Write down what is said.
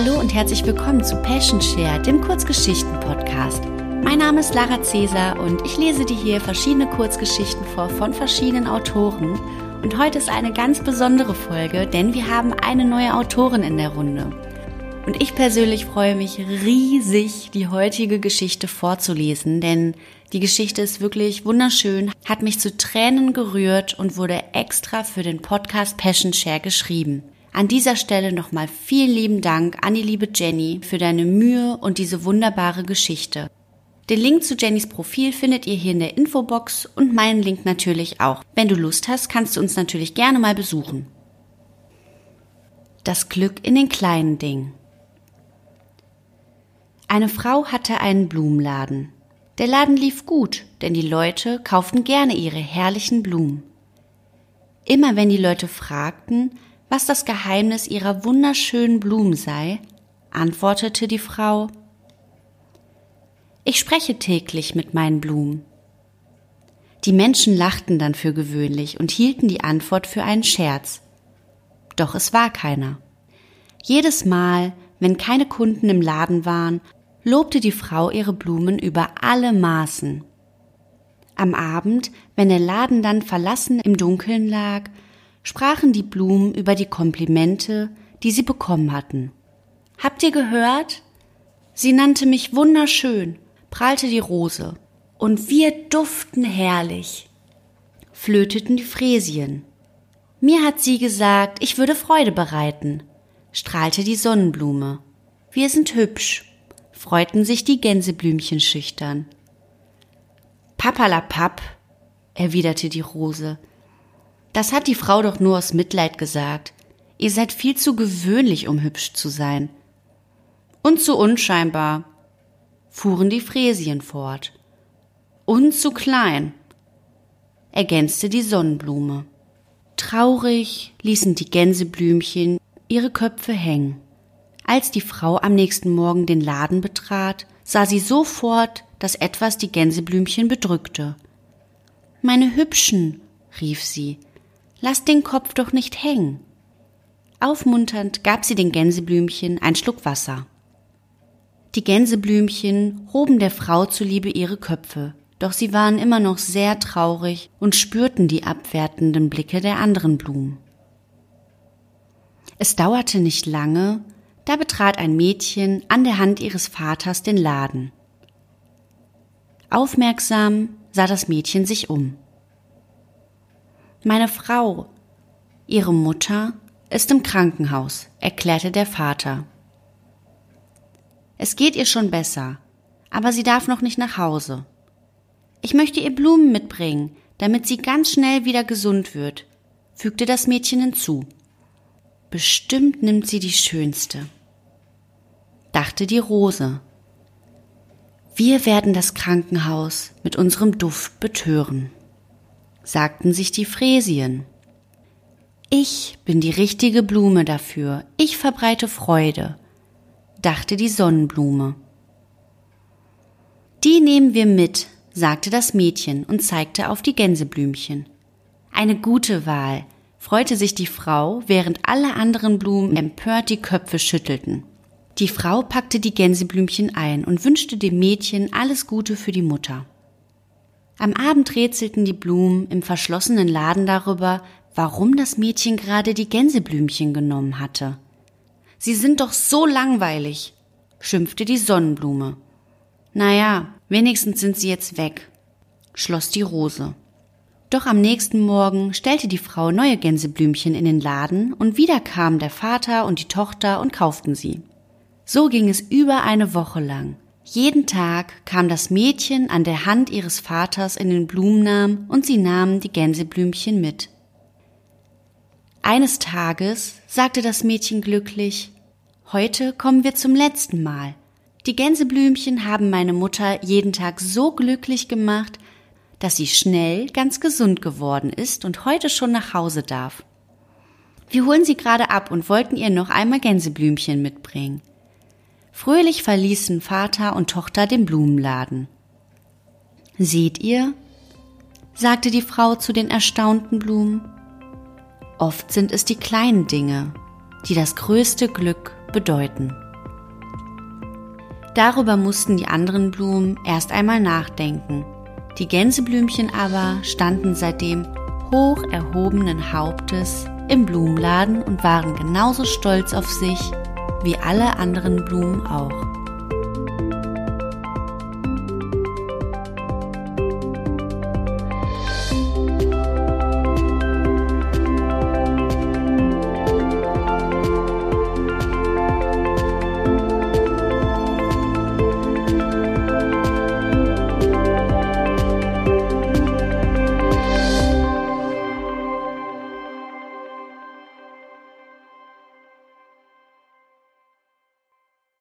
Hallo und herzlich willkommen zu Passion Share, dem Kurzgeschichten-Podcast. Mein Name ist Lara Cäsar und ich lese dir hier verschiedene Kurzgeschichten vor von verschiedenen Autoren. Und heute ist eine ganz besondere Folge, denn wir haben eine neue Autorin in der Runde. Und ich persönlich freue mich riesig, die heutige Geschichte vorzulesen, denn die Geschichte ist wirklich wunderschön, hat mich zu Tränen gerührt und wurde extra für den Podcast Passion Share geschrieben. An dieser Stelle nochmal vielen lieben Dank an die liebe Jenny für deine Mühe und diese wunderbare Geschichte. Den Link zu Jennys Profil findet ihr hier in der Infobox und meinen Link natürlich auch. Wenn du Lust hast, kannst du uns natürlich gerne mal besuchen. Das Glück in den kleinen Dingen. Eine Frau hatte einen Blumenladen. Der Laden lief gut, denn die Leute kauften gerne ihre herrlichen Blumen. Immer wenn die Leute fragten, was das Geheimnis ihrer wunderschönen Blumen sei, antwortete die Frau Ich spreche täglich mit meinen Blumen. Die Menschen lachten dann für gewöhnlich und hielten die Antwort für einen Scherz. Doch es war keiner. Jedes Mal, wenn keine Kunden im Laden waren, lobte die Frau ihre Blumen über alle Maßen. Am Abend, wenn der Laden dann verlassen im Dunkeln lag, sprachen die Blumen über die Komplimente, die sie bekommen hatten. Habt ihr gehört? Sie nannte mich wunderschön, prahlte die Rose. Und wir duften herrlich, flöteten die Fräsien. Mir hat sie gesagt, ich würde Freude bereiten, strahlte die Sonnenblume. Wir sind hübsch, freuten sich die Gänseblümchen schüchtern. Papalapap, erwiderte die Rose, das hat die Frau doch nur aus Mitleid gesagt. Ihr seid viel zu gewöhnlich, um hübsch zu sein. Und zu unscheinbar, fuhren die Fräsien fort. Und zu klein, ergänzte die Sonnenblume. Traurig ließen die Gänseblümchen ihre Köpfe hängen. Als die Frau am nächsten Morgen den Laden betrat, sah sie sofort, dass etwas die Gänseblümchen bedrückte. Meine Hübschen, rief sie, Lass den Kopf doch nicht hängen. Aufmunternd gab sie den Gänseblümchen ein Schluck Wasser. Die Gänseblümchen hoben der Frau zuliebe ihre Köpfe, doch sie waren immer noch sehr traurig und spürten die abwertenden Blicke der anderen Blumen. Es dauerte nicht lange, da betrat ein Mädchen an der Hand ihres Vaters den Laden. Aufmerksam sah das Mädchen sich um. Meine Frau, ihre Mutter, ist im Krankenhaus, erklärte der Vater. Es geht ihr schon besser, aber sie darf noch nicht nach Hause. Ich möchte ihr Blumen mitbringen, damit sie ganz schnell wieder gesund wird, fügte das Mädchen hinzu. Bestimmt nimmt sie die schönste, dachte die Rose. Wir werden das Krankenhaus mit unserem Duft betören sagten sich die Fräsien. Ich bin die richtige Blume dafür, ich verbreite Freude, dachte die Sonnenblume. Die nehmen wir mit, sagte das Mädchen und zeigte auf die Gänseblümchen. Eine gute Wahl, freute sich die Frau, während alle anderen Blumen empört die Köpfe schüttelten. Die Frau packte die Gänseblümchen ein und wünschte dem Mädchen alles Gute für die Mutter. Am Abend rätselten die Blumen im verschlossenen Laden darüber, warum das Mädchen gerade die Gänseblümchen genommen hatte. Sie sind doch so langweilig, schimpfte die Sonnenblume. Naja, wenigstens sind sie jetzt weg, schloss die Rose. Doch am nächsten Morgen stellte die Frau neue Gänseblümchen in den Laden und wieder kamen der Vater und die Tochter und kauften sie. So ging es über eine Woche lang. Jeden Tag kam das Mädchen an der Hand ihres Vaters in den Blumennamen und sie nahmen die Gänseblümchen mit. Eines Tages sagte das Mädchen glücklich, heute kommen wir zum letzten Mal. Die Gänseblümchen haben meine Mutter jeden Tag so glücklich gemacht, dass sie schnell ganz gesund geworden ist und heute schon nach Hause darf. Wir holen sie gerade ab und wollten ihr noch einmal Gänseblümchen mitbringen. Fröhlich verließen Vater und Tochter den Blumenladen. Seht ihr? sagte die Frau zu den erstaunten Blumen. Oft sind es die kleinen Dinge, die das größte Glück bedeuten. Darüber mussten die anderen Blumen erst einmal nachdenken. Die Gänseblümchen aber standen seitdem hoch erhobenen Hauptes im Blumenladen und waren genauso stolz auf sich wie alle anderen Blumen auch.